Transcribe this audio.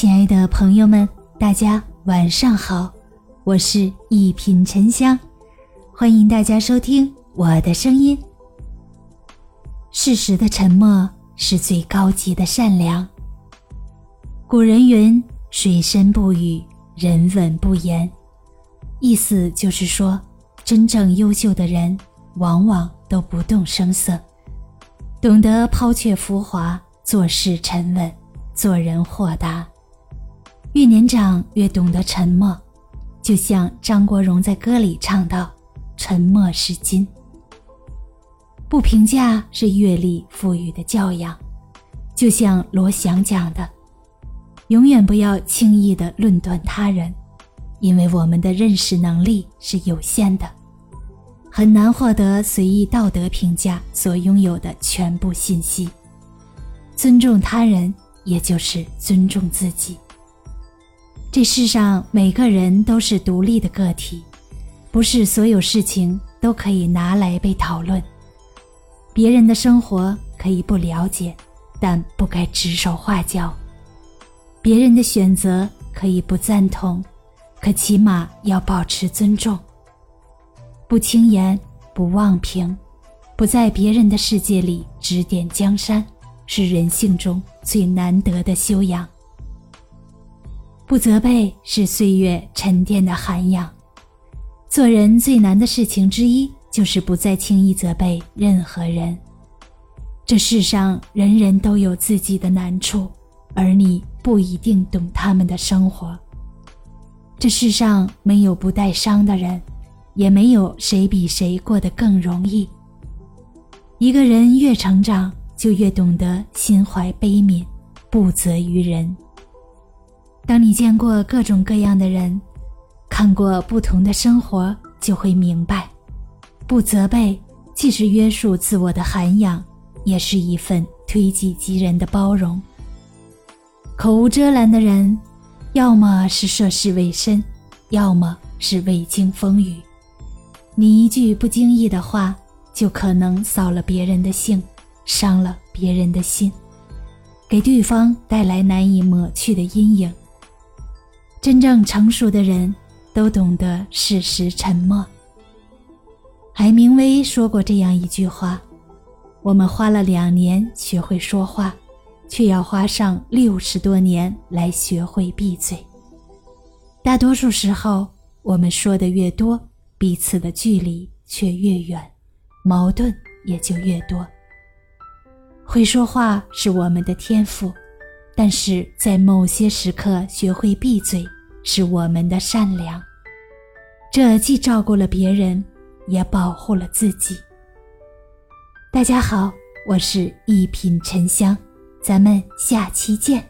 亲爱的朋友们，大家晚上好，我是一品沉香，欢迎大家收听我的声音。事实的沉默是最高级的善良。古人云：“水深不语，人稳不言。”意思就是说，真正优秀的人往往都不动声色，懂得抛却浮华，做事沉稳，做人豁达。越年长越懂得沉默，就像张国荣在歌里唱道：“沉默是金。”不评价是阅历赋予的教养，就像罗翔讲的：“永远不要轻易的论断他人，因为我们的认识能力是有限的，很难获得随意道德评价所拥有的全部信息。尊重他人，也就是尊重自己。”这世上每个人都是独立的个体，不是所有事情都可以拿来被讨论。别人的生活可以不了解，但不该指手画脚；别人的选择可以不赞同，可起码要保持尊重。不轻言，不妄评，不在别人的世界里指点江山，是人性中最难得的修养。不责备是岁月沉淀的涵养。做人最难的事情之一，就是不再轻易责备任何人。这世上人人都有自己的难处，而你不一定懂他们的生活。这世上没有不带伤的人，也没有谁比谁过得更容易。一个人越成长，就越懂得心怀悲悯，不责于人。当你见过各种各样的人，看过不同的生活，就会明白，不责备既是约束自我的涵养，也是一份推己及人的包容。口无遮拦的人，要么是涉世未深，要么是未经风雨。你一句不经意的话，就可能扫了别人的兴，伤了别人的心，给对方带来难以抹去的阴影。真正成熟的人，都懂得适时沉默。海明威说过这样一句话：“我们花了两年学会说话，却要花上六十多年来学会闭嘴。”大多数时候，我们说的越多，彼此的距离却越远，矛盾也就越多。会说话是我们的天赋。但是在某些时刻，学会闭嘴是我们的善良。这既照顾了别人，也保护了自己。大家好，我是一品沉香，咱们下期见。